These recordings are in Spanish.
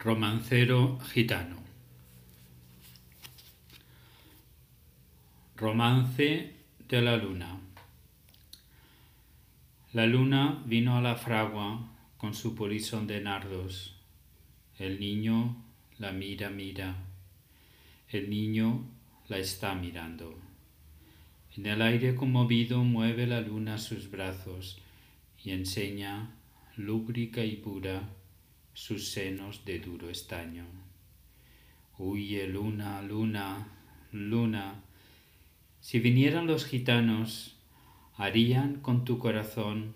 Romancero gitano. Romance de la luna. La luna vino a la fragua con su polizón de nardos. El niño la mira, mira. El niño la está mirando. En el aire conmovido mueve la luna sus brazos y enseña, lúbrica y pura, sus senos de duro estaño. Huye, luna, luna, luna. Si vinieran los gitanos, harían con tu corazón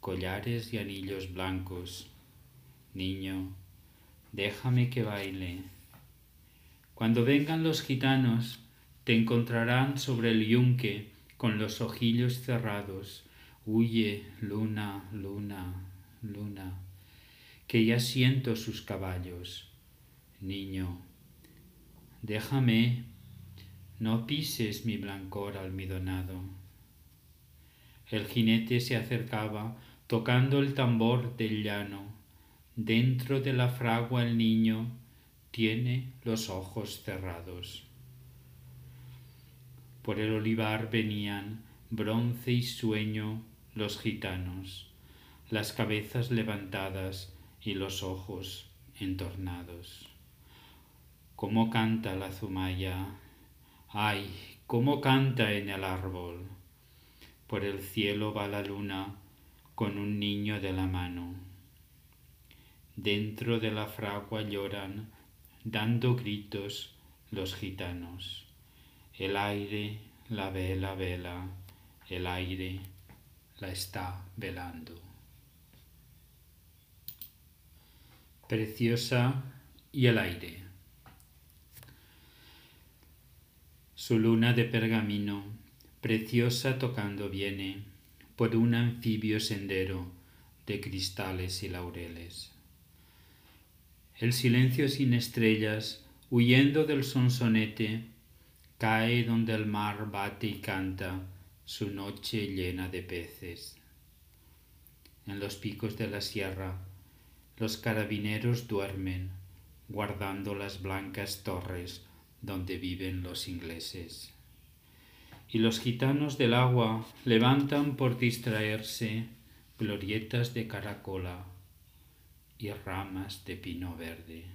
collares y anillos blancos. Niño, déjame que baile. Cuando vengan los gitanos, te encontrarán sobre el yunque con los ojillos cerrados. Huye, luna, luna, luna que ya siento sus caballos. Niño, déjame, no pises mi blancor almidonado. El jinete se acercaba tocando el tambor del llano. Dentro de la fragua el niño tiene los ojos cerrados. Por el olivar venían bronce y sueño los gitanos, las cabezas levantadas y los ojos entornados. Cómo canta la zumaya, ay, cómo canta en el árbol. Por el cielo va la luna con un niño de la mano. Dentro de la fragua lloran, dando gritos, los gitanos. El aire la vela vela, el aire la está velando. Preciosa y el aire. Su luna de pergamino, preciosa tocando viene por un anfibio sendero de cristales y laureles. El silencio sin estrellas, huyendo del sonsonete, cae donde el mar bate y canta su noche llena de peces. En los picos de la sierra, los carabineros duermen, guardando las blancas torres donde viven los ingleses. Y los gitanos del agua levantan por distraerse glorietas de caracola y ramas de pino verde.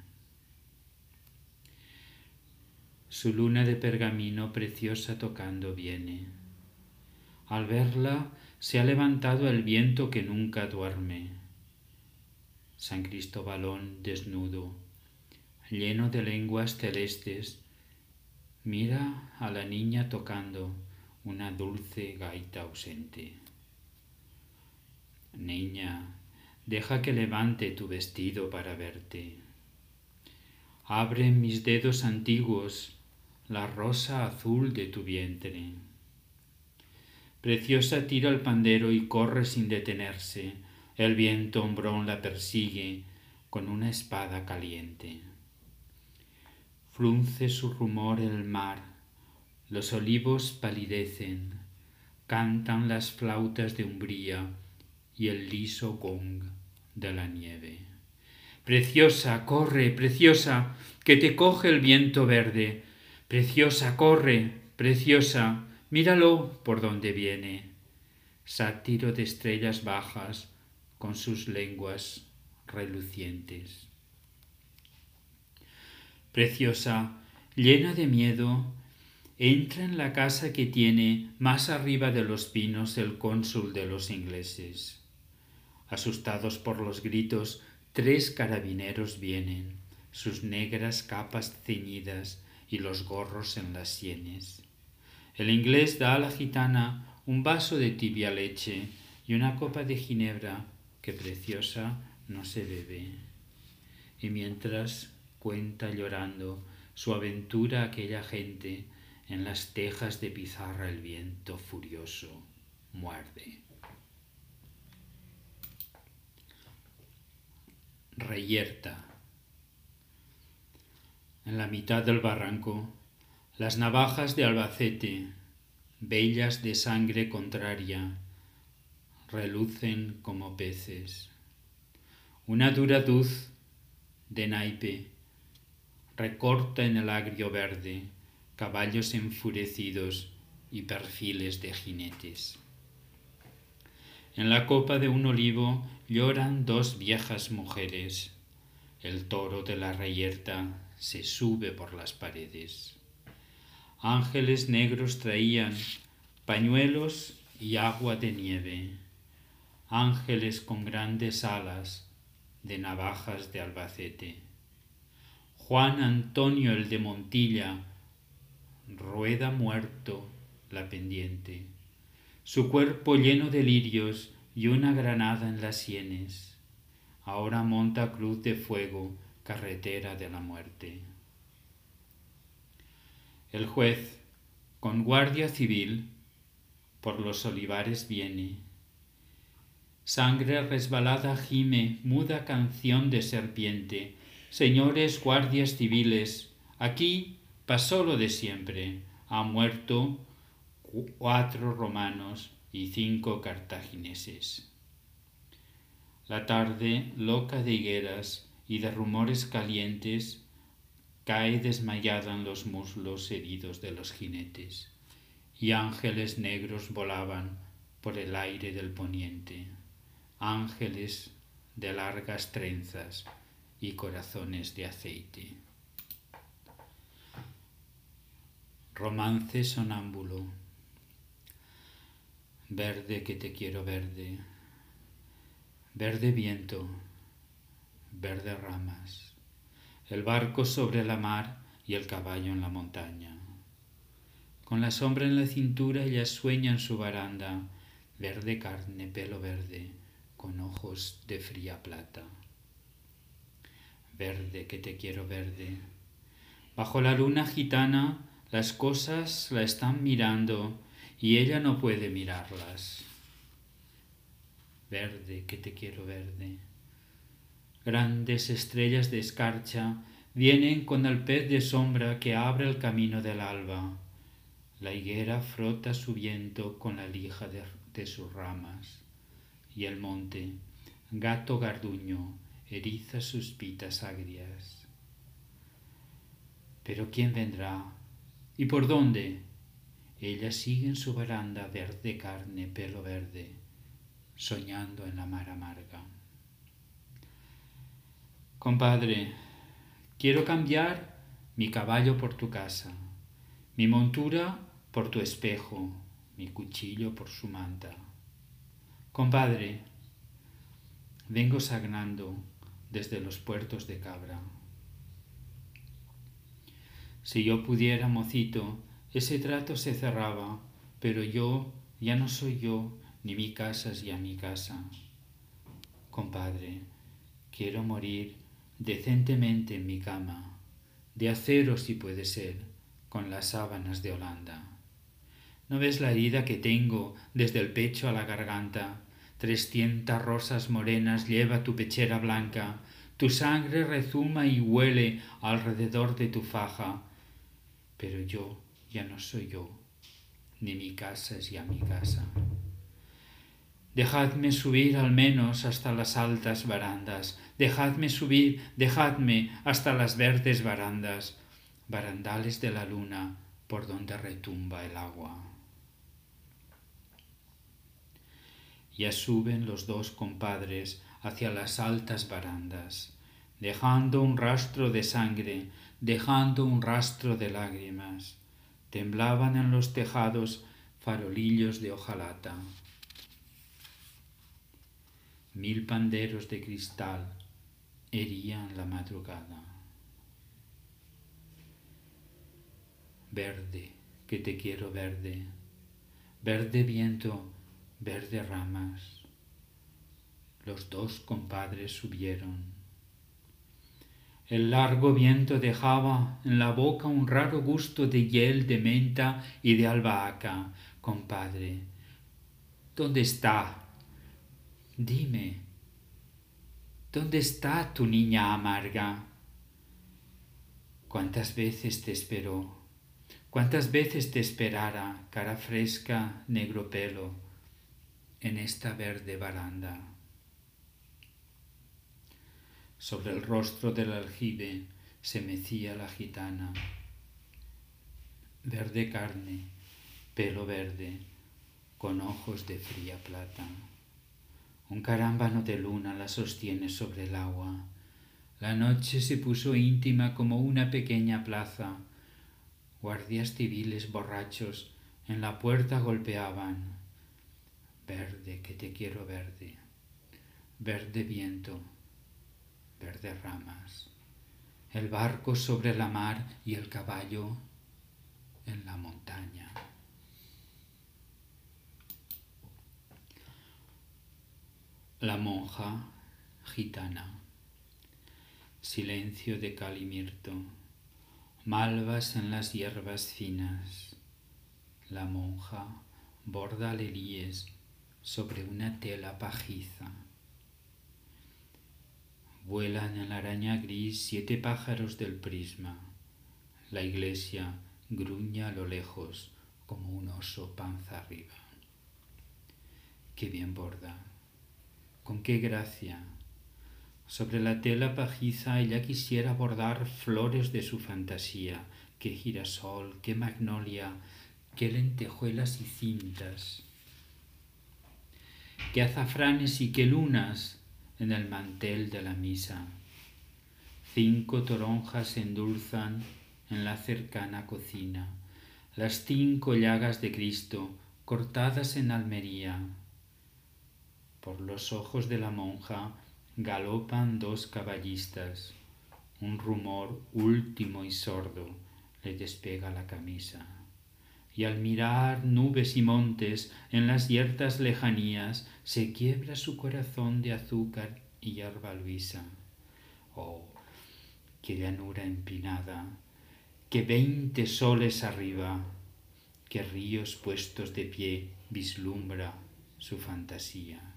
Su luna de pergamino preciosa tocando viene. Al verla se ha levantado el viento que nunca duerme San Cristóbalón desnudo, lleno de lenguas celestes, mira a la niña tocando una dulce gaita ausente. Niña, deja que levante tu vestido para verte. Abre mis dedos antiguos la rosa azul de tu vientre. Preciosa tira el pandero y corre sin detenerse el viento hombrón la persigue con una espada caliente. Frunce su rumor el mar, los olivos palidecen, cantan las flautas de umbría y el liso gong de la nieve. Preciosa, corre, preciosa, que te coge el viento verde. Preciosa, corre, preciosa, míralo por donde viene. Sátiro de estrellas bajas, con sus lenguas relucientes. Preciosa, llena de miedo, entra en la casa que tiene más arriba de los pinos el cónsul de los ingleses. Asustados por los gritos, tres carabineros vienen, sus negras capas ceñidas y los gorros en las sienes. El inglés da a la gitana un vaso de tibia leche y una copa de ginebra que preciosa no se bebe. Y mientras cuenta llorando su aventura aquella gente, en las tejas de pizarra el viento furioso muerde. Reyerta. En la mitad del barranco, las navajas de Albacete, bellas de sangre contraria, relucen como peces. Una dura luz de naipe, recorta en el agrio verde caballos enfurecidos y perfiles de jinetes. En la copa de un olivo lloran dos viejas mujeres. El toro de la reyerta se sube por las paredes. Ángeles negros traían pañuelos y agua de nieve. Ángeles con grandes alas de navajas de Albacete. Juan Antonio el de Montilla rueda muerto la pendiente su cuerpo lleno de lirios y una granada en las sienes. Ahora monta cruz de fuego, carretera de la muerte. El juez, con guardia civil, por los olivares viene. Sangre resbalada gime, muda canción de serpiente. Señores guardias civiles, aquí pasó lo de siempre. Ha muerto cuatro romanos y cinco cartagineses. La tarde, loca de higueras y de rumores calientes, cae desmayada en los muslos heridos de los jinetes, y ángeles negros volaban por el aire del poniente, ángeles de largas trenzas y corazones de aceite. Romance sonámbulo Verde que te quiero verde, verde viento, verde ramas, el barco sobre la mar y el caballo en la montaña. Con la sombra en la cintura ella sueña en su baranda, verde carne, pelo verde, con ojos de fría plata. Verde que te quiero verde. Bajo la luna gitana las cosas la están mirando y ella no puede mirarlas. Verde, que te quiero verde. Grandes estrellas de escarcha vienen con el pez de sombra que abre el camino del alba. La higuera frota su viento con la lija de, de sus ramas. Y el monte, gato garduño, eriza sus pitas agrias. Pero ¿quién vendrá? ¿Y por dónde? Ella sigue en su baranda verde carne, pelo verde, soñando en la mar amarga. Compadre, quiero cambiar mi caballo por tu casa, mi montura por tu espejo, mi cuchillo por su manta. Compadre, vengo sagnando desde los puertos de Cabra. Si yo pudiera, mocito, ese trato se cerraba, pero yo ya no soy yo, ni mi casa es ya mi casa. Compadre, quiero morir decentemente en mi cama, de acero si puede ser, con las sábanas de Holanda. ¿No ves la herida que tengo desde el pecho a la garganta? Trescientas rosas morenas lleva tu pechera blanca, tu sangre rezuma y huele alrededor de tu faja, pero yo ya no soy yo, ni mi casa es ya mi casa. Dejadme subir al menos hasta las altas barandas, dejadme subir, dejadme hasta las verdes barandas, barandales de la luna por donde retumba el agua. Ya suben los dos compadres hacia las altas barandas, dejando un rastro de sangre, dejando un rastro de lágrimas temblaban en los tejados farolillos de hojalata. Mil panderos de cristal herían la madrugada. Verde, que te quiero verde, verde viento, verde ramas. Los dos compadres subieron el largo viento dejaba en la boca un raro gusto de hiel, de menta y de albahaca. Compadre, ¿dónde está? Dime, ¿dónde está tu niña amarga? ¿Cuántas veces te esperó? ¿Cuántas veces te esperara, cara fresca, negro pelo, en esta verde baranda? Sobre el rostro del aljibe se mecía la gitana. Verde carne, pelo verde, con ojos de fría plata. Un carámbano de luna la sostiene sobre el agua. La noche se puso íntima como una pequeña plaza. Guardias civiles borrachos en la puerta golpeaban. Verde, que te quiero verde. Verde viento, verde ramas. El barco sobre la mar y el caballo en la montaña. La monja gitana. Silencio de calimirto. Malvas en las hierbas finas. La monja borda lelíes sobre una tela pajiza. Vuelan en la araña gris siete pájaros del prisma. La iglesia gruña a lo lejos como un oso panza arriba. Qué bien borda con qué gracia. Sobre la tela pajiza ella quisiera bordar flores de su fantasía, qué girasol, qué magnolia, qué lentejuelas y cintas, qué azafranes y qué lunas en el mantel de la misa. Cinco toronjas endulzan en la cercana cocina, las cinco llagas de Cristo cortadas en Almería, por los ojos de la monja galopan dos caballistas. Un rumor último y sordo le despega la camisa. Y al mirar nubes y montes en las yertas lejanías, se quiebra su corazón de azúcar y hierba luisa. Oh, qué llanura empinada, que veinte soles arriba, que ríos puestos de pie vislumbra su fantasía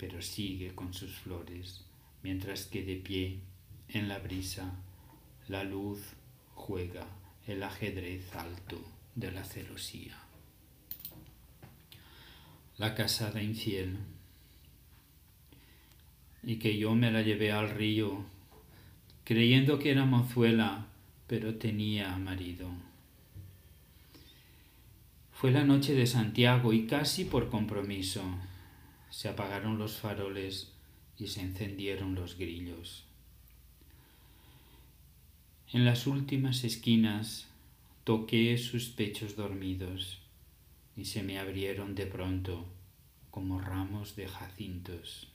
pero sigue con sus flores, mientras que de pie, en la brisa, la luz juega el ajedrez alto de la celosía. La casada infiel, y que yo me la llevé al río, creyendo que era mozuela, pero tenía marido. Fue la noche de Santiago y casi por compromiso se apagaron los faroles y se encendieron los grillos. En las últimas esquinas toqué sus pechos dormidos y se me abrieron de pronto como ramos de jacintos.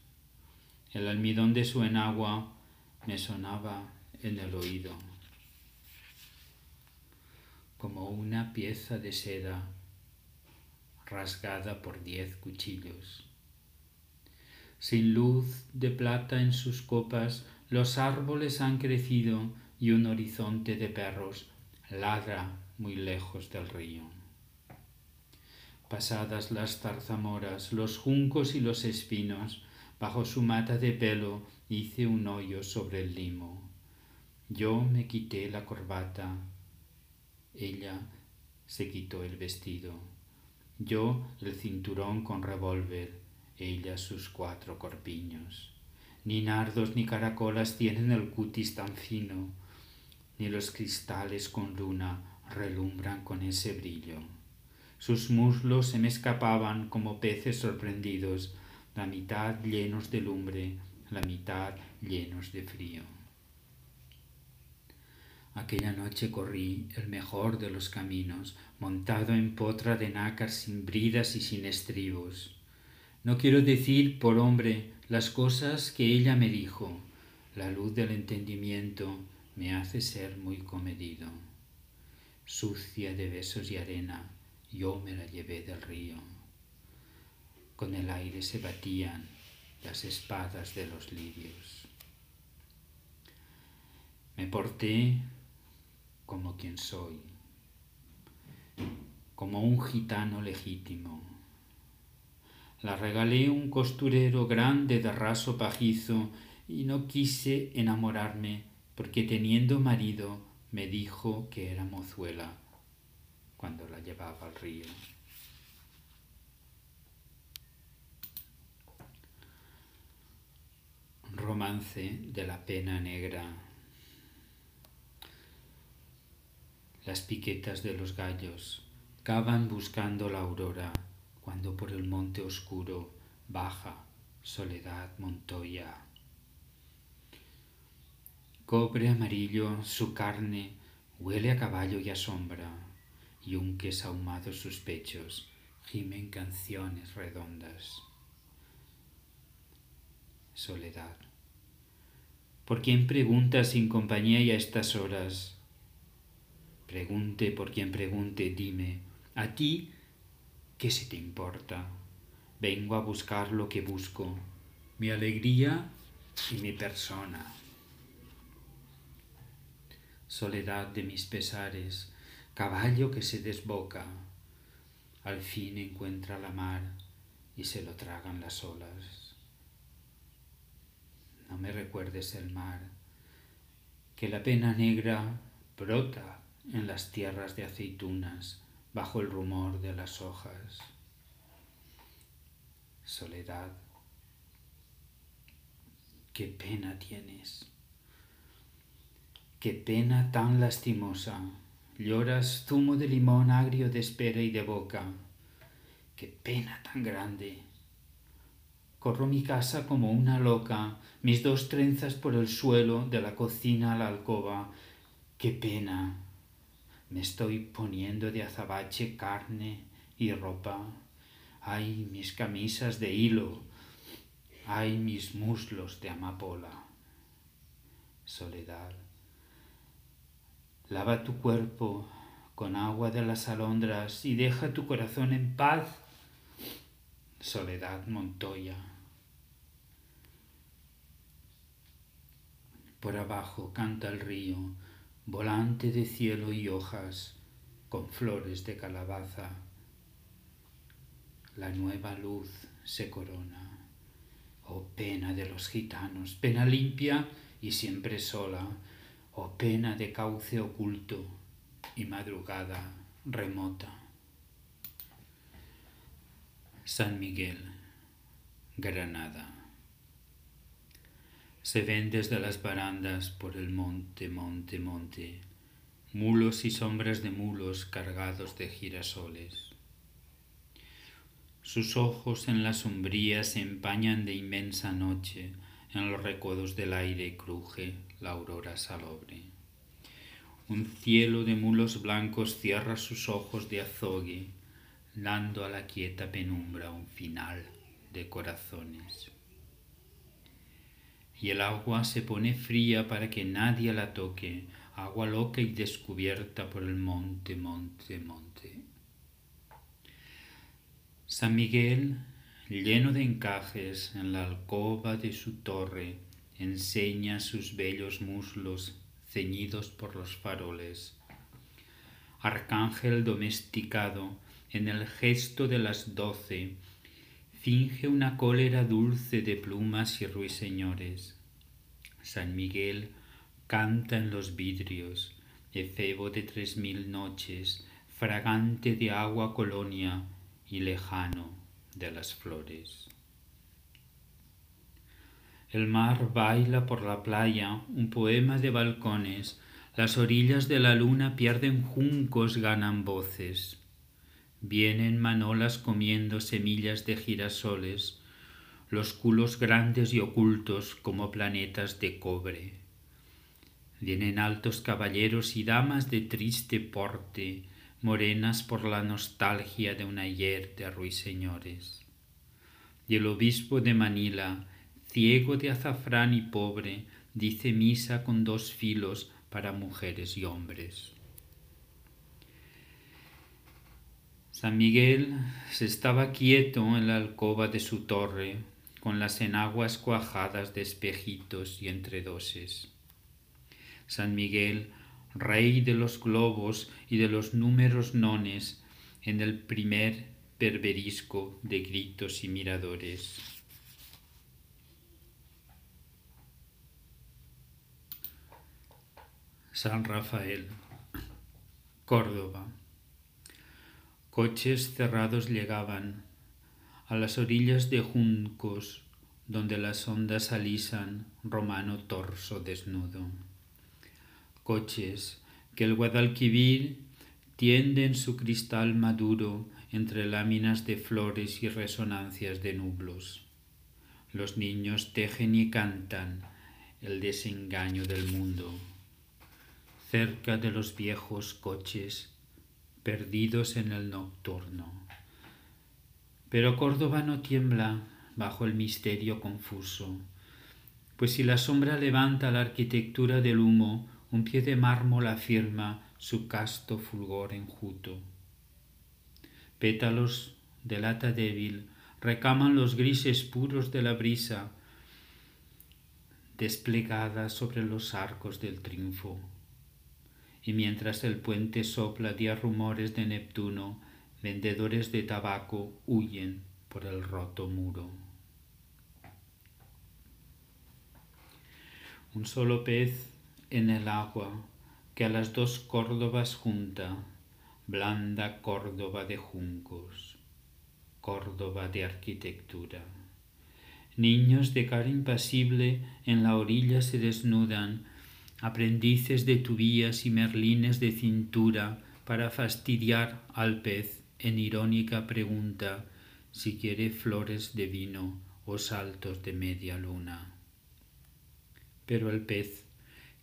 El almidón de su enagua me sonaba en el oído como una pieza de seda rasgada por diez cuchillos. Sin luz de plata en sus copas, los árboles han crecido y un horizonte de perros ladra muy lejos del río. Pasadas las zarzamoras, los juncos y los espinos, bajo su mata de pelo hice un hoyo sobre el limo. Yo me quité la corbata, ella se quitó el vestido, yo el cinturón con revólver, ella sus cuatro corpiños. Ni nardos ni caracolas tienen el cutis tan fino, ni los cristales con luna relumbran con ese brillo. Sus muslos se me escapaban como peces sorprendidos, la mitad llenos de lumbre, la mitad llenos de frío. Aquella noche corrí el mejor de los caminos, montado en potra de nácar sin bridas y sin estribos. No quiero decir por hombre las cosas que ella me dijo. La luz del entendimiento me hace ser muy comedido. Sucia de besos y arena, yo me la llevé del río. Con el aire se batían las espadas de los lirios. Me porté como quien soy, como un gitano legítimo la regalé un costurero grande de raso pajizo y no quise enamorarme porque teniendo marido me dijo que era mozuela cuando la llevaba al río. Romance de la pena negra. Las piquetas de los gallos cavan buscando la aurora cuando por el monte oscuro baja Soledad Montoya. Cobre amarillo su carne huele a caballo y a sombra, y unques ahumados sus pechos gimen canciones redondas. Soledad. ¿Por quién pregunta sin compañía y a estas horas? Pregunte por quien pregunte, dime, ¿a ti qué se te importa? Vengo a buscar lo que busco, mi alegría y mi persona. Soledad de mis pesares, caballo que se desboca, al fin encuentra la mar y se lo tragan las olas. No me recuerdes el mar, que la pena negra brota en las tierras de aceitunas bajo el rumor de las hojas. Soledad, qué pena tienes, qué pena tan lastimosa Lloras zumo de limón agrio de espera y de boca. Qué pena tan grande. Corro mi casa como una loca, mis dos trenzas por el suelo, de la cocina a la alcoba. Qué pena. Me estoy poniendo de azabache carne y ropa. Ay, mis camisas de hilo. Ay, mis muslos de amapola. Soledad Lava tu cuerpo con agua de las alondras y deja tu corazón en paz. Soledad Montoya. Por abajo canta el río, volante de cielo y hojas, con flores de calabaza. La nueva luz se corona. Oh pena de los gitanos, pena limpia y siempre sola, o pena de cauce oculto y madrugada remota. San Miguel, Granada. Se ven desde las barandas por el monte, monte, monte, mulos y sombras de mulos cargados de girasoles. Sus ojos en la sombría se empañan de inmensa noche, en los recodos del aire cruje la aurora salobre. Un cielo de mulos blancos cierra sus ojos de azogue, dando a la quieta penumbra un final de corazones. Y el agua se pone fría para que nadie la toque, agua loca y descubierta por el monte, monte, monte. San Miguel lleno de encajes en la alcoba de su torre, enseña sus bellos muslos ceñidos por los faroles. Arcángel domesticado, en el gesto de las doce, finge una cólera dulce de plumas y ruiseñores. San Miguel canta en los vidrios, efebo de tres mil noches, fragante de agua colonia y lejano de las flores. El mar baila por la playa un poema de balcones, las orillas de la luna pierden juncos, ganan voces. Vienen manolas comiendo semillas de girasoles, los culos grandes y ocultos como planetas de cobre. Vienen altos caballeros y damas de triste porte, morenas por la nostalgia de un ayer de ruiseñores. Y el obispo de Manila, ciego de azafrán y pobre, dice misa con dos filos para mujeres y hombres. San Miguel se estaba quieto en la alcoba de su torre, con las enaguas cuajadas de espejitos y entredoses. San Miguel rey de los globos y de los números nones, en el primer berberisco de gritos y miradores. San Rafael, Córdoba. Coches cerrados llegaban a las orillas de juncos, donde las ondas alisan romano torso desnudo. Coches que el Guadalquivir tiende en su cristal maduro entre láminas de flores y resonancias de nublos. Los niños tejen y cantan el desengaño del mundo. Cerca de los viejos coches, perdidos en el nocturno. Pero Córdoba no tiembla bajo el misterio confuso, pues si la sombra levanta la arquitectura del humo, un pie de mármol afirma su casto fulgor enjuto. Pétalos de lata débil recaman los grises puros de la brisa, desplegada sobre los arcos del triunfo. Y mientras el puente sopla día rumores de Neptuno, vendedores de tabaco huyen por el roto muro. Un solo pez en el agua que a las dos Córdobas junta, blanda Córdoba de juncos, Córdoba de arquitectura. Niños de cara impasible en la orilla se desnudan, aprendices de tubías y merlines de cintura para fastidiar al pez en irónica pregunta si quiere flores de vino o saltos de media luna. Pero el pez,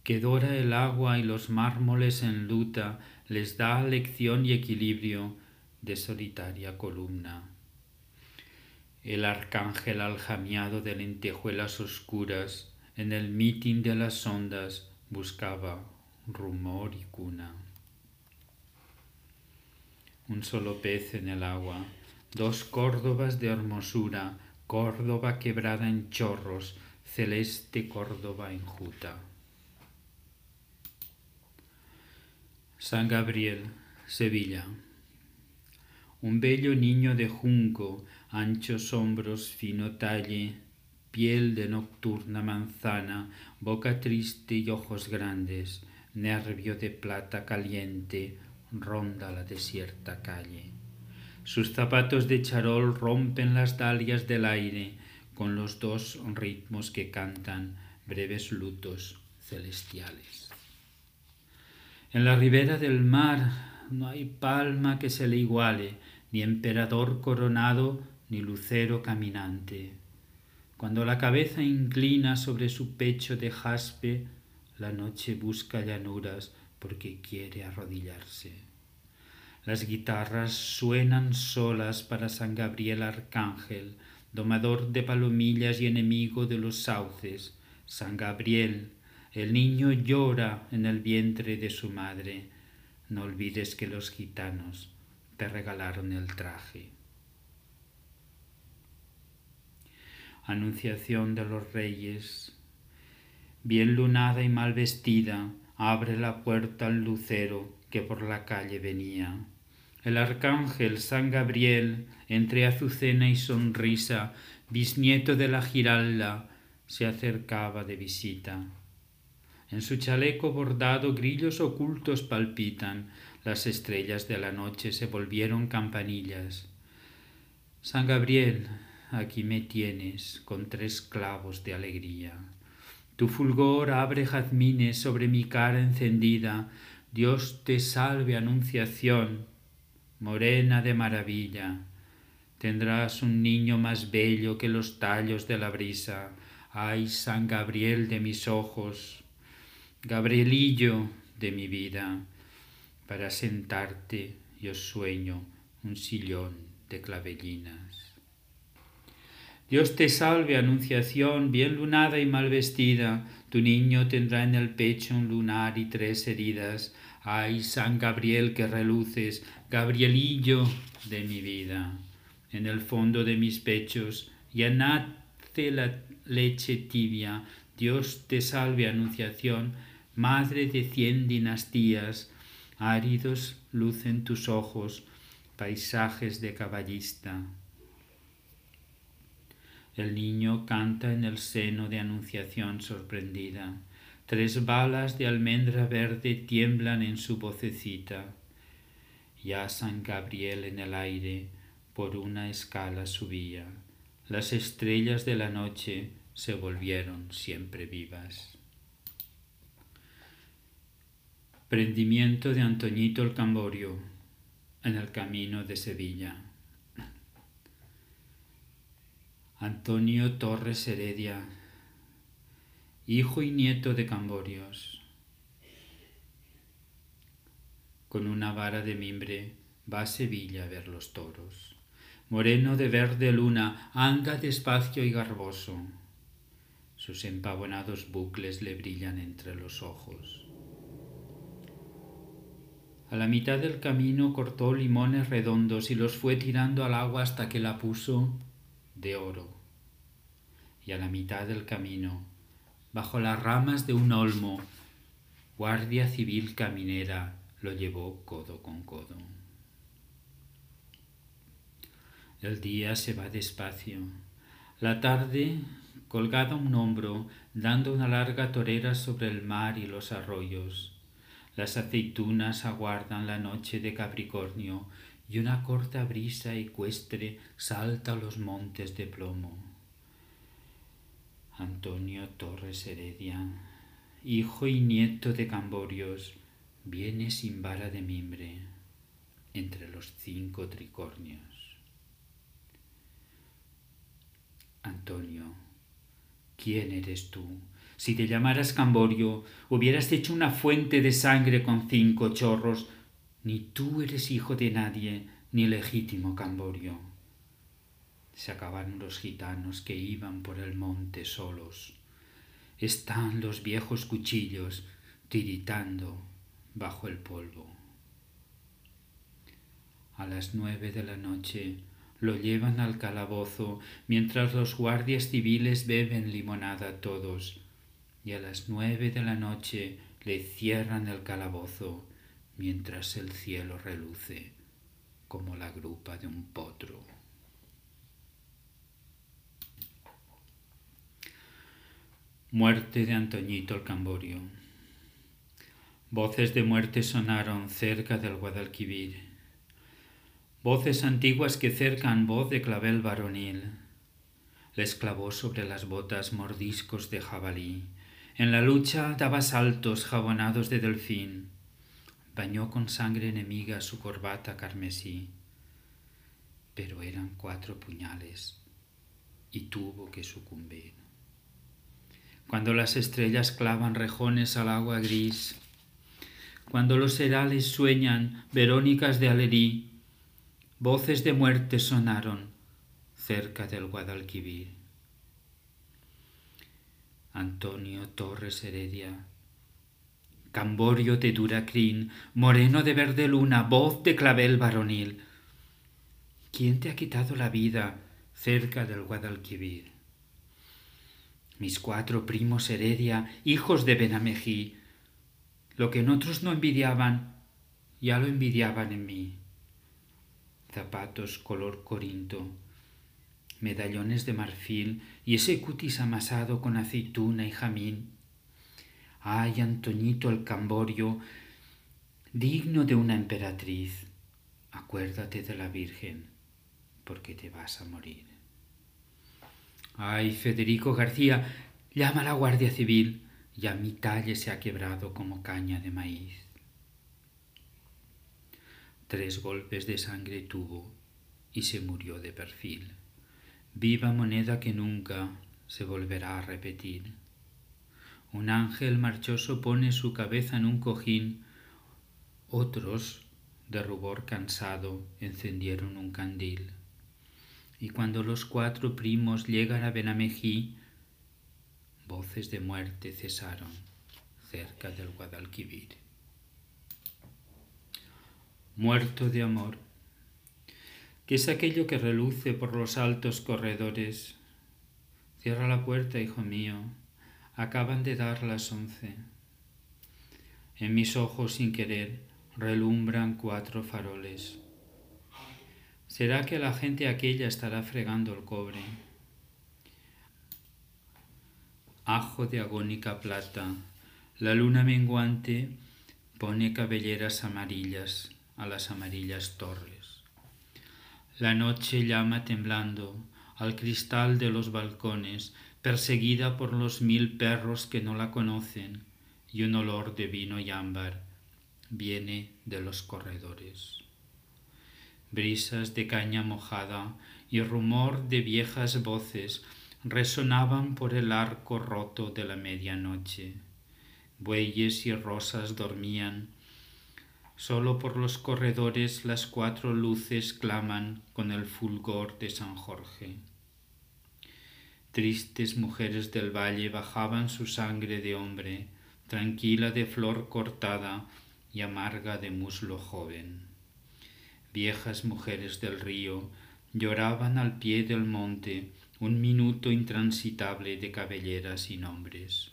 que dora el agua y los mármoles en luta, les da lección y equilibrio de solitaria columna el arcángel aljamiado de lentejuelas oscuras en el mitin de las ondas buscaba rumor y cuna. Un solo pez en el agua, dos Córdobas de hermosura, Córdoba quebrada en chorros, celeste Córdoba enjuta. San Gabriel, Sevilla. Un bello niño de junco anchos hombros, fino talle, piel de nocturna manzana, boca triste y ojos grandes, nervio de plata caliente, ronda la desierta calle. Sus zapatos de charol rompen las dalias del aire con los dos ritmos que cantan breves lutos celestiales. En la ribera del mar no hay palma que se le iguale, ni emperador coronado ni lucero caminante. Cuando la cabeza inclina sobre su pecho de jaspe, la noche busca llanuras porque quiere arrodillarse. Las guitarras suenan solas para San Gabriel Arcángel, domador de palomillas y enemigo de los sauces. San Gabriel, el niño llora en el vientre de su madre. No olvides que los gitanos te regalaron el traje. Anunciación de los Reyes. Bien lunada y mal vestida, abre la puerta al lucero que por la calle venía. El arcángel San Gabriel, entre azucena y sonrisa, bisnieto de la Giralda, se acercaba de visita. En su chaleco bordado grillos ocultos palpitan, las estrellas de la noche se volvieron campanillas. San Gabriel, aquí me tienes con tres clavos de alegría. Tu fulgor abre jazmines sobre mi cara encendida. Dios te salve, Anunciación, morena de maravilla. Tendrás un niño más bello que los tallos de la brisa. Ay, San Gabriel de mis ojos, Gabrielillo de mi vida, para sentarte yo sueño un sillón de clavellinas. Dios te salve, Anunciación, bien lunada y mal vestida. Tu niño tendrá en el pecho un lunar y tres heridas. Ay, San Gabriel que reluces, Gabrielillo de mi vida. En el fondo de mis pechos ya nace la leche tibia. Dios te salve, Anunciación, madre de cien dinastías. Áridos lucen tus ojos, paisajes de caballista. El niño canta en el seno de anunciación sorprendida. Tres balas de almendra verde tiemblan en su vocecita. Ya San Gabriel en el aire por una escala subía. las estrellas de la noche se volvieron siempre vivas. Prendimiento de Antoñito el Camborio en el camino de Sevilla. Antonio Torres Heredia, hijo y nieto de Camborios. Con una vara de mimbre va a Sevilla a ver los toros. Moreno de verde luna, anda despacio y garboso. Sus empavonados bucles le brillan entre los ojos. A la mitad del camino cortó limones redondos y los fue tirando al agua hasta que la puso de oro. Y a la mitad del camino, bajo las ramas de un olmo, guardia civil caminera lo llevó codo con codo. El día se va despacio. La tarde, colgada un hombro, dando una larga torera sobre el mar y los arroyos. Las aceitunas aguardan la noche de Capricornio y una corta brisa ecuestre salta los montes de plomo. Antonio Torres Heredia, hijo y nieto de Camborios, viene sin vara de mimbre entre los cinco tricornios. Antonio, ¿quién eres tú? Si te llamaras Camborio, hubieras hecho una fuente de sangre con cinco chorros. Ni tú eres hijo de nadie, ni legítimo Camborio. Se acabaron los gitanos que iban por el monte solos. Están los viejos cuchillos tiritando bajo el polvo. A las nueve de la noche lo llevan al calabozo mientras los guardias civiles beben limonada todos y a las nueve de la noche le cierran el calabozo mientras el cielo reluce como la grupa de un potro. Muerte de Antoñito el Camborio. Voces de muerte sonaron cerca del Guadalquivir voces antiguas que cercan voz de clavel varonil. Les clavó sobre las botas mordiscos de jabalí. En la lucha daba saltos jabonados de delfín. Bañó con sangre enemiga su corbata carmesí. Pero eran cuatro puñales y tuvo que sucumbir. Cuando las estrellas clavan rejones al agua gris, cuando los herales sueñan verónicas de alerí, voces de muerte sonaron cerca del Guadalquivir. Antonio Torres Heredia, Camborio de Duracrín, moreno de verde luna, voz de clavel varonil. ¿Quién te ha quitado la vida cerca del Guadalquivir? Mis cuatro primos Heredia, hijos de Benamejí, lo que en otros no envidiaban, ya lo envidiaban en mí zapatos color corinto, medallones de marfil y ese cutis amasado con aceituna y jamín. Ay, Antoñito el Camborio, digno de una emperatriz, acuérdate de la Virgen, porque te vas a morir. Ay, Federico García, llama a la Guardia Civil, ya mi talle se ha quebrado como caña de maíz. Tres golpes de sangre tuvo y se murió de perfil. Viva moneda que nunca se volverá a repetir. Un ángel marchoso pone su cabeza en un cojín, otros, de rubor cansado, encendieron un candil. Y cuando los cuatro primos llegan a Benamejí, voces de muerte cesaron cerca del Guadalquivir muerto de amor, que es aquello que reluce por los altos corredores. Cierra la puerta, hijo mío, acaban de dar las once. En mis ojos sin querer relumbran cuatro faroles. ¿Será que la gente aquella estará fregando el cobre? Ajo de agónica plata, la luna menguante pone cabelleras amarillas a las amarillas torres. La noche llama temblando al cristal de los balcones, perseguida por los mil perros que no la conocen, y un olor de vino y ámbar viene de los corredores. Brisas de caña mojada y rumor de viejas voces resonaban por el arco roto de la medianoche. Bueyes y rosas dormían. Solo por los corredores las cuatro luces claman con el fulgor de San Jorge. Tristes mujeres del valle bajaban su sangre de hombre, tranquila de flor cortada y amarga de muslo joven. Viejas mujeres del río lloraban al pie del monte un minuto intransitable de cabelleras y nombres.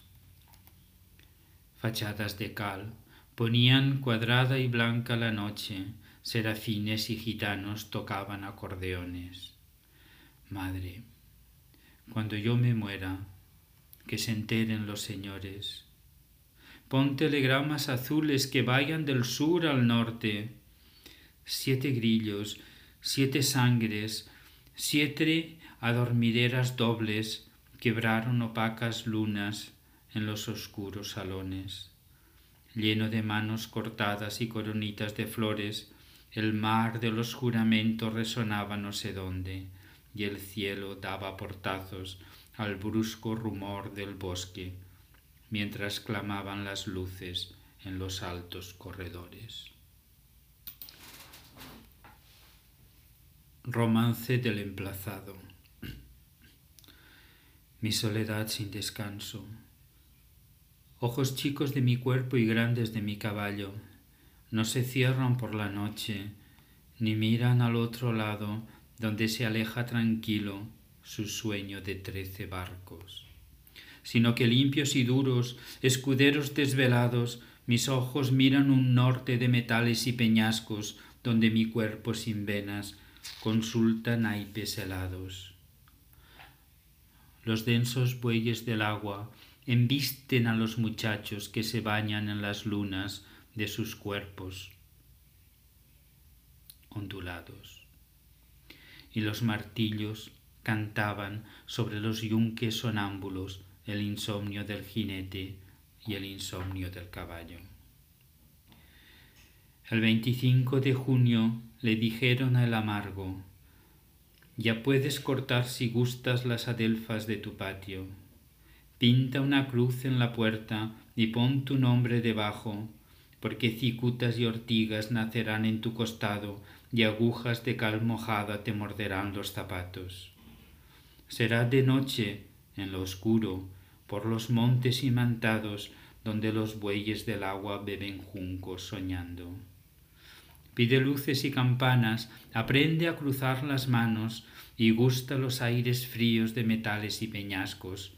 Fachadas de cal ponían cuadrada y blanca la noche, serafines y gitanos tocaban acordeones. Madre, cuando yo me muera, que se enteren los señores. Pon telegramas azules que vayan del sur al norte. Siete grillos, siete sangres, siete adormideras dobles quebraron opacas lunas en los oscuros salones. Lleno de manos cortadas y coronitas de flores, el mar de los juramentos resonaba no sé dónde, y el cielo daba portazos al brusco rumor del bosque, mientras clamaban las luces en los altos corredores. Romance del emplazado mi soledad sin descanso. Ojos chicos de mi cuerpo y grandes de mi caballo. No se cierran por la noche, ni miran al otro lado donde se aleja tranquilo su sueño de trece barcos, sino que limpios y duros, escuderos desvelados, mis ojos miran un norte de metales y peñascos donde mi cuerpo sin venas consulta naipes helados. Los densos bueyes del agua embisten a los muchachos que se bañan en las lunas de sus cuerpos ondulados. Y los martillos cantaban sobre los yunques sonámbulos el insomnio del jinete y el insomnio del caballo. El 25 de junio le dijeron al amargo, ya puedes cortar si gustas las adelfas de tu patio. Pinta una cruz en la puerta y pon tu nombre debajo, porque cicutas y ortigas nacerán en tu costado y agujas de cal mojada te morderán los zapatos. Será de noche, en lo oscuro, por los montes imantados, donde los bueyes del agua beben juncos soñando pide luces y campanas, aprende a cruzar las manos y gusta los aires fríos de metales y peñascos,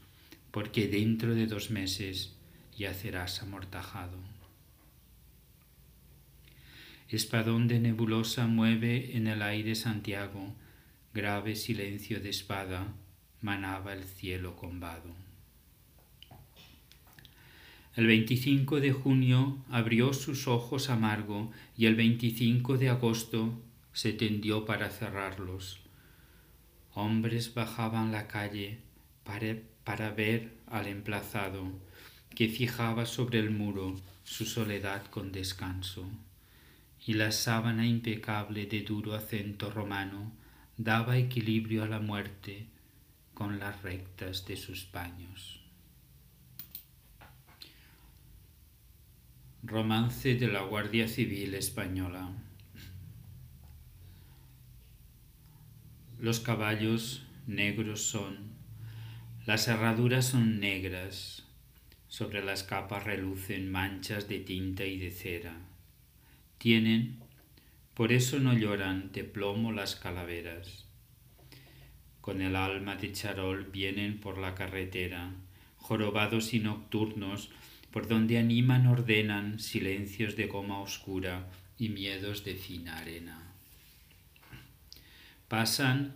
porque dentro de dos meses yacerás amortajado. Espadón de nebulosa mueve en el aire Santiago, grave silencio de espada manaba el cielo combado. El 25 de junio abrió sus ojos amargo y el 25 de agosto se tendió para cerrarlos. Hombres bajaban la calle para, ver al emplazado que fijaba sobre el muro su soledad con descanso, y la sábana impecable de duro acento romano daba equilibrio a la muerte con las rectas de sus paños. Romance de la Guardia Civil Española. Los caballos negros son, las herraduras son negras, sobre las capas relucen manchas de tinta y de cera. Tienen, por eso no lloran de plomo las calaveras. Con el alma de charol vienen por la carretera, jorobados y nocturnos, por donde animan ordenan silencios de goma oscura y miedos de fina arena. Pasan,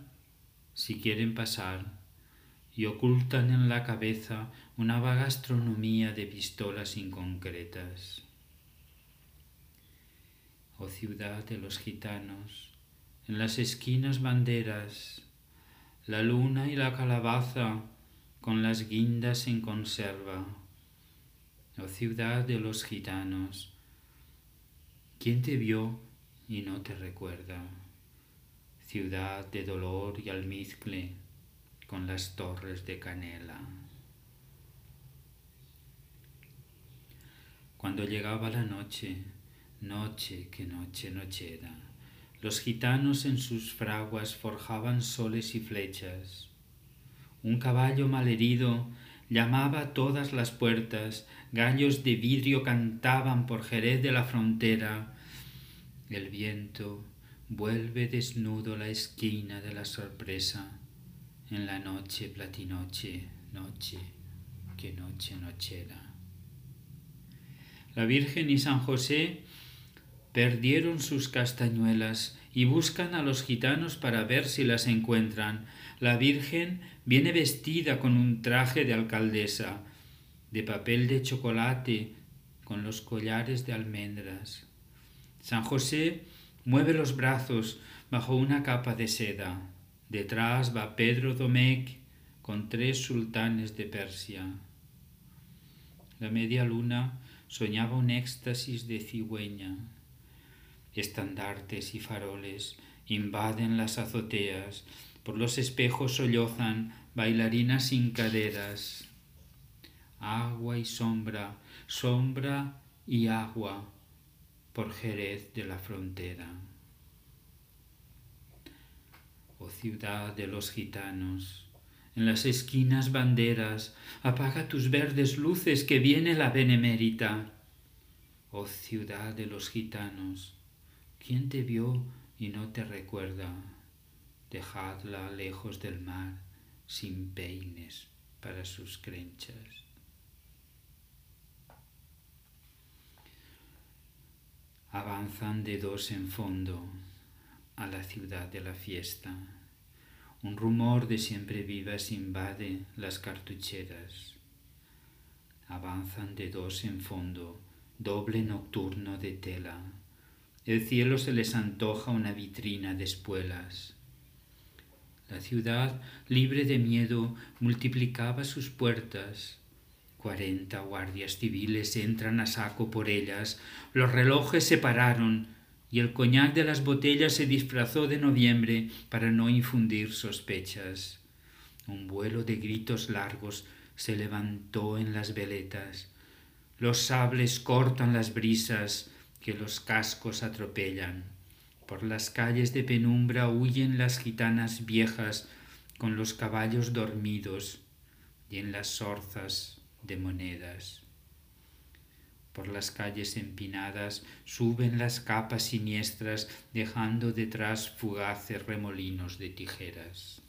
si quieren pasar, y ocultan en la cabeza una vaga astronomía de pistolas inconcretas. Oh ciudad de los gitanos, en las esquinas banderas, la luna y la calabaza con las guindas en conserva. Oh ciudad de los gitanos, ¿quién te vio y no te recuerda? Ciudad de dolor y almizcle con las torres de canela. Cuando llegaba la noche, noche que noche nochera, los gitanos en sus fraguas forjaban soles y flechas. Un caballo malherido llamaba a todas las puertas, gallos de vidrio cantaban por Jerez de la frontera. El viento vuelve desnudo la esquina de la sorpresa en la noche platinoche, noche que noche nochera. La Virgen y San José perdieron sus castañuelas y buscan a los gitanos para ver si las encuentran. La Virgen viene vestida con un traje de alcaldesa, de papel de chocolate, con los collares de almendras. San José mueve los brazos bajo una capa de seda. Detrás va Pedro Domecq con tres sultanes de Persia. La media luna soñaba un éxtasis de cigüeña. Estandartes y faroles invaden las azoteas, por los espejos sollozan bailarinas sin caderas. Agua y sombra, sombra y agua por Jerez de la frontera. Oh ciudad de los gitanos, en las esquinas banderas, apaga tus verdes luces que viene la benemérita. Oh ciudad de los gitanos, ¿quién te vio y no te recuerda? Dejadla lejos del mar, sin peines para sus crenchas. Avanzan de dos en fondo a la ciudad de la fiesta. Un rumor de siempre vivas invade las cartucheras. Avanzan de dos en fondo, doble nocturno de tela. El cielo se les antoja una vitrina de espuelas. La ciudad, libre de miedo, multiplicaba sus puertas. Cuarenta guardias civiles entran a saco por ellas. Los relojes se pararon, y el coñac de las botellas se disfrazó de noviembre para no infundir sospechas. Un vuelo de gritos largos se levantó en las veletas. Los sables cortan las brisas que los cascos atropellan. Por las calles de penumbra huyen las gitanas viejas con los caballos dormidos y en las zorzas de monedas. Por las calles empinadas suben las capas siniestras, dejando detrás fugaces remolinos de tijeras.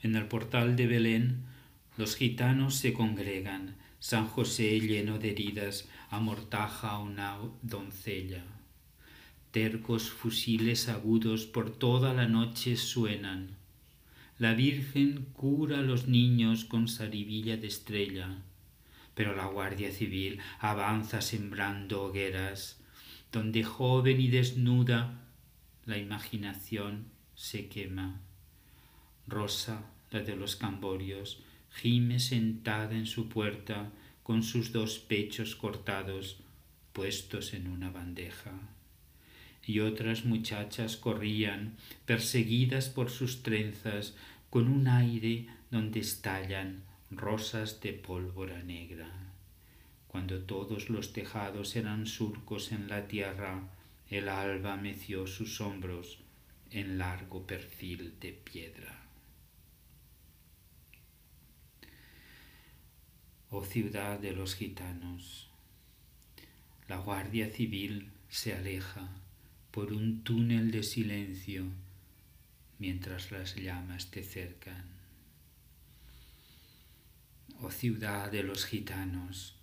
En el portal de Belén los gitanos se congregan, San José lleno de heridas amortaja a una doncella. Tercos fusiles agudos por toda la noche suenan. La Virgen cura a los niños con saribilla de estrella pero la Guardia Civil avanza sembrando hogueras, donde joven y desnuda la imaginación se quema. Rosa, la de los camborios, gime sentada en su puerta con sus dos pechos cortados puestos en una bandeja. Y otras muchachas corrían, perseguidas por sus trenzas, con un aire donde estallan rosas de pólvora negra. Cuando todos los tejados eran surcos en la tierra, el alba meció sus hombros en largo perfil de piedra. Oh ciudad de los gitanos, la guardia civil se aleja por un túnel de silencio mientras las llamas te cercan oh ciudad de los gitanos,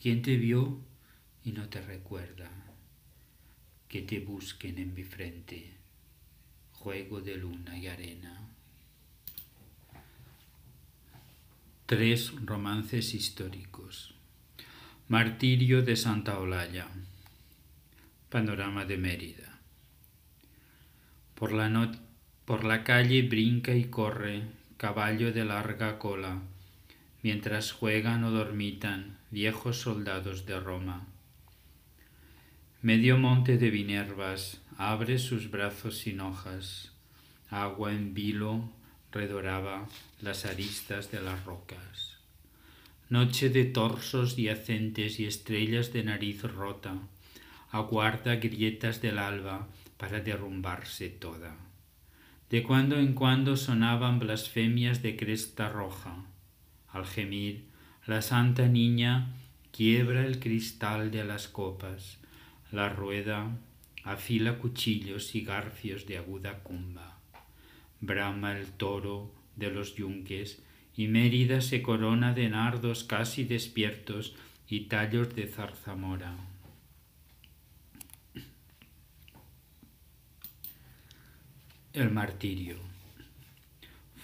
¿quién te vio y no te recuerda? Que te busquen en mi frente, juego de luna y arena. Tres romances históricos. Martirio de Santa Olalla. Panorama de Mérida. Por la, Por la calle brinca y corre caballo de larga cola, mientras juegan o dormitan viejos soldados de Roma. Medio monte de Vinervas abre sus brazos sin hojas, agua en vilo redoraba las aristas de las rocas. Noche de torsos yacentes y estrellas de nariz rota, aguarda grietas del alba para derrumbarse toda. De cuando en cuando sonaban blasfemias de cresta roja. Al gemir, la santa niña quiebra el cristal de las copas, la rueda afila cuchillos y garfios de aguda cumba. Brama el toro de los yunques y Mérida se corona de nardos casi despiertos y tallos de zarzamora. El martirio.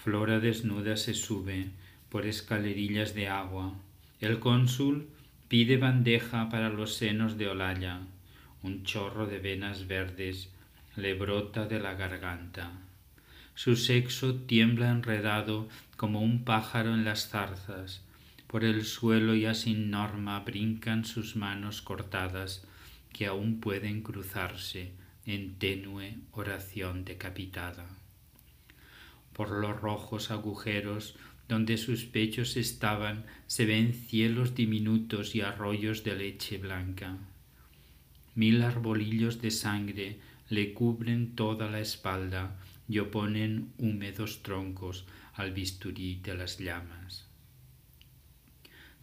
Flora desnuda se sube por escalerillas de agua. El cónsul pide bandeja para los senos de Olalla. Un chorro de venas verdes le brota de la garganta. Su sexo tiembla enredado como un pájaro en las zarzas. Por el suelo ya sin norma brincan sus manos cortadas que aún pueden cruzarse en tenue oración decapitada. Por los rojos agujeros donde sus pechos estaban se ven cielos diminutos y arroyos de leche blanca. Mil arbolillos de sangre le cubren toda la espalda y oponen húmedos troncos al bisturí de las llamas.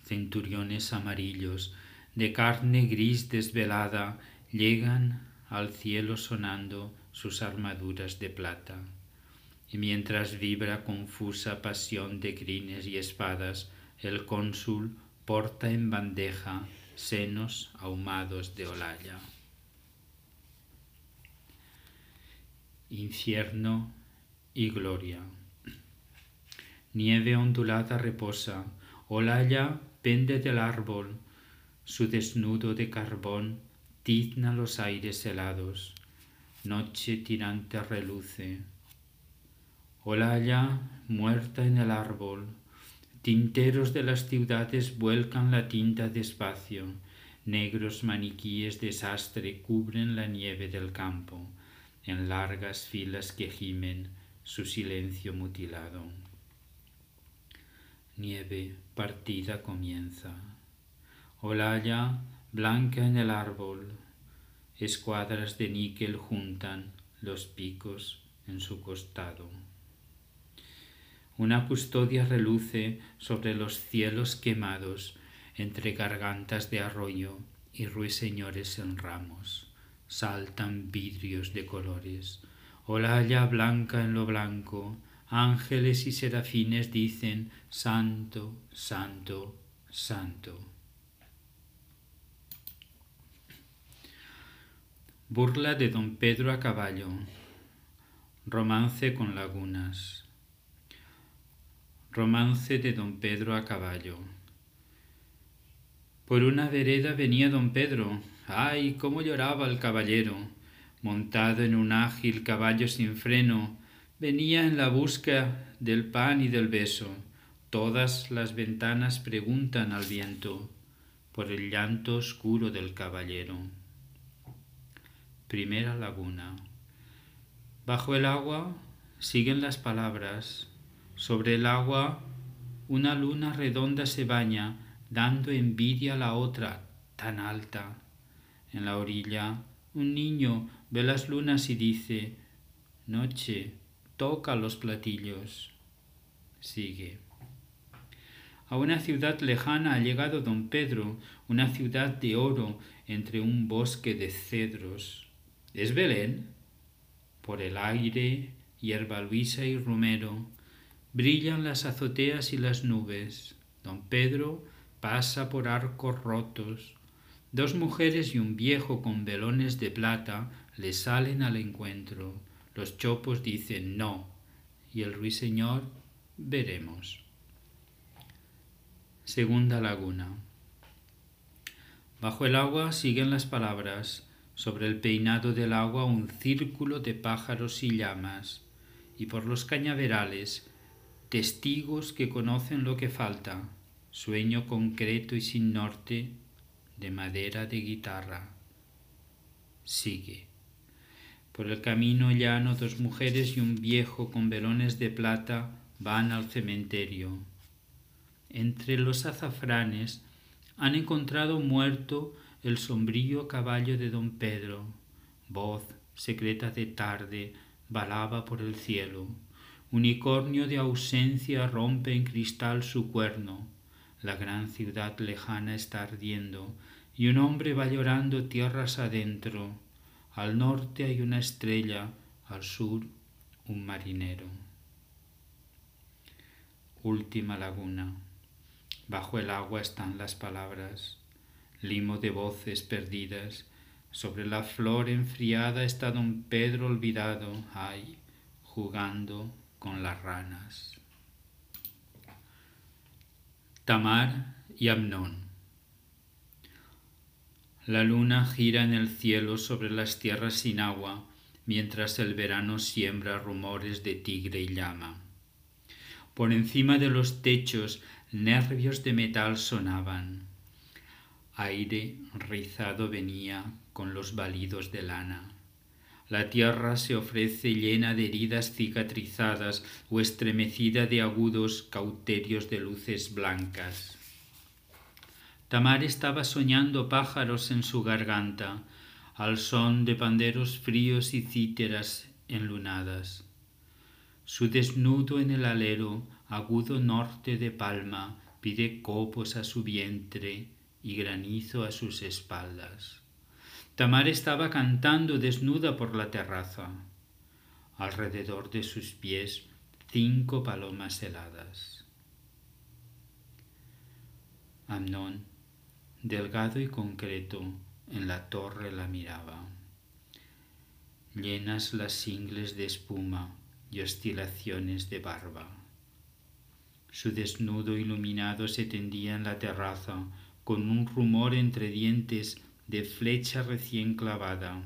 Centuriones amarillos de carne gris desvelada llegan al cielo sonando sus armaduras de plata. Y mientras vibra confusa pasión de crines y espadas, el cónsul porta en bandeja senos ahumados de olalla. Infierno y gloria. Nieve ondulada reposa, olalla pende del árbol, su desnudo de carbón tizna los aires helados, noche tirante reluce. Olalla muerta en el árbol, tinteros de las ciudades vuelcan la tinta despacio, negros maniquíes de sastre cubren la nieve del campo, en largas filas que gimen su silencio mutilado. Nieve partida comienza. Olalla blanca en el árbol, escuadras de níquel juntan los picos en su costado. Una custodia reluce sobre los cielos quemados entre gargantas de arroyo y ruiseñores en ramos. Saltan vidrios de colores, olalla blanca en lo blanco, ángeles y serafines dicen Santo, Santo, Santo. Burla de don Pedro a caballo. Romance con lagunas. Romance de don Pedro a caballo. Por una vereda venía don Pedro. ¡Ay, cómo lloraba el caballero! Montado en un ágil caballo sin freno, venía en la busca del pan y del beso. Todas las ventanas preguntan al viento por el llanto oscuro del caballero. Primera laguna. Bajo el agua siguen las palabras. Sobre el agua una luna redonda se baña, dando envidia a la otra tan alta. En la orilla un niño ve las lunas y dice, Noche, toca los platillos. Sigue. A una ciudad lejana ha llegado don Pedro, una ciudad de oro entre un bosque de cedros. Es Belén. Por el aire, hierba luisa y romero, brillan las azoteas y las nubes. Don Pedro pasa por arcos rotos. Dos mujeres y un viejo con velones de plata le salen al encuentro. Los chopos dicen no, y el ruiseñor veremos. Segunda laguna. Bajo el agua siguen las palabras sobre el peinado del agua un círculo de pájaros y llamas, y por los cañaverales, testigos que conocen lo que falta, sueño concreto y sin norte, de madera de guitarra. Sigue. Por el camino llano dos mujeres y un viejo con velones de plata van al cementerio. Entre los azafranes han encontrado muerto el sombrío caballo de don Pedro. Voz secreta de tarde balaba por el cielo. Unicornio de ausencia rompe en cristal su cuerno. La gran ciudad lejana está ardiendo y un hombre va llorando tierras adentro. Al norte hay una estrella, al sur un marinero. Última laguna. Bajo el agua están las palabras, limo de voces perdidas. Sobre la flor enfriada está don Pedro olvidado, ay, jugando con las ranas. Tamar y Amnón. La luna gira en el cielo sobre las tierras sin agua, mientras el verano siembra rumores de tigre y llama. Por encima de los techos nervios de metal sonaban. Aire rizado venía con los balidos de lana. La tierra se ofrece llena de heridas cicatrizadas o estremecida de agudos cauterios de luces blancas. Tamar estaba soñando pájaros en su garganta, al son de panderos fríos y cíteras enlunadas. Su desnudo en el alero, agudo norte de palma, pide copos a su vientre y granizo a sus espaldas. Tamar estaba cantando desnuda por la terraza. Alrededor de sus pies cinco palomas heladas. Amnón, delgado y concreto, en la torre la miraba. Llenas las ingles de espuma y oscilaciones de barba. Su desnudo iluminado se tendía en la terraza con un rumor entre dientes de flecha recién clavada.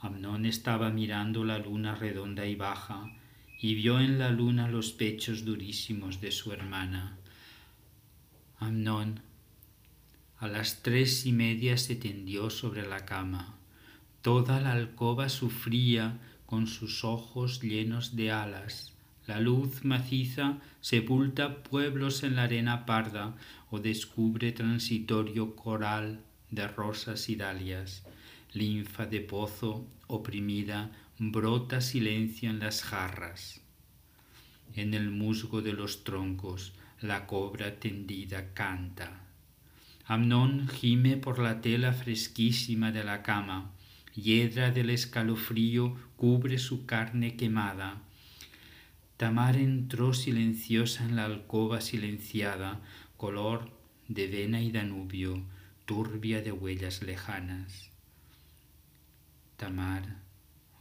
Amnón estaba mirando la luna redonda y baja y vio en la luna los pechos durísimos de su hermana. Amnón a las tres y media se tendió sobre la cama. Toda la alcoba sufría con sus ojos llenos de alas. La luz maciza sepulta pueblos en la arena parda o descubre transitorio coral de rosas y dalias. Linfa de pozo oprimida brota silencio en las jarras. En el musgo de los troncos la cobra tendida canta. Amnón gime por la tela fresquísima de la cama. Hiedra del escalofrío cubre su carne quemada Tamar entró silenciosa en la alcoba silenciada, color de vena y Danubio, turbia de huellas lejanas. Tamar,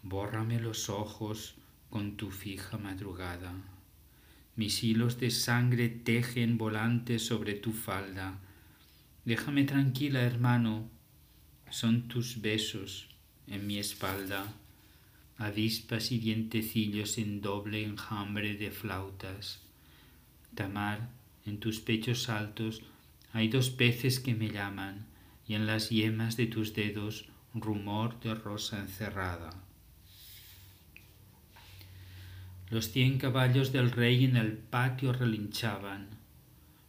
bórrame los ojos con tu fija madrugada. Mis hilos de sangre tejen volantes sobre tu falda. Déjame tranquila, hermano, son tus besos en mi espalda avispas y dientecillos en doble enjambre de flautas. Tamar, en tus pechos altos hay dos peces que me llaman, y en las yemas de tus dedos rumor de rosa encerrada. Los cien caballos del rey en el patio relinchaban.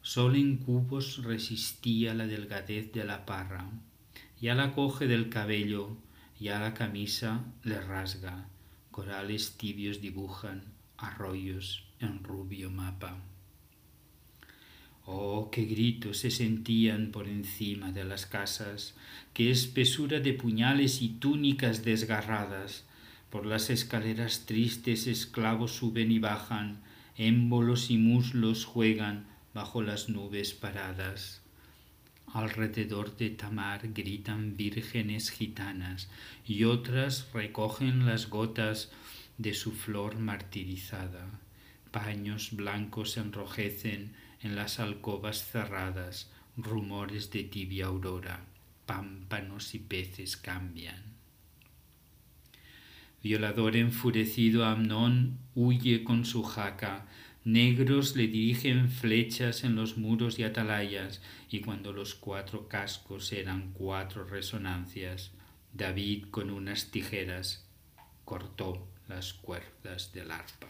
Solo en cubos resistía la delgadez de la parra. Ya la coge del cabello, a la camisa le rasga, corales tibios dibujan arroyos en rubio mapa. Oh, qué gritos se sentían por encima de las casas, qué espesura de puñales y túnicas desgarradas. Por las escaleras tristes esclavos suben y bajan, émbolos y muslos juegan bajo las nubes paradas. Alrededor de Tamar gritan vírgenes gitanas y otras recogen las gotas de su flor martirizada. Paños blancos enrojecen en las alcobas cerradas, rumores de tibia aurora, pámpanos y peces cambian. Violador enfurecido, Amnón huye con su jaca. Negros le dirigen flechas en los muros y atalayas, y cuando los cuatro cascos eran cuatro resonancias, David con unas tijeras cortó las cuerdas del arpa.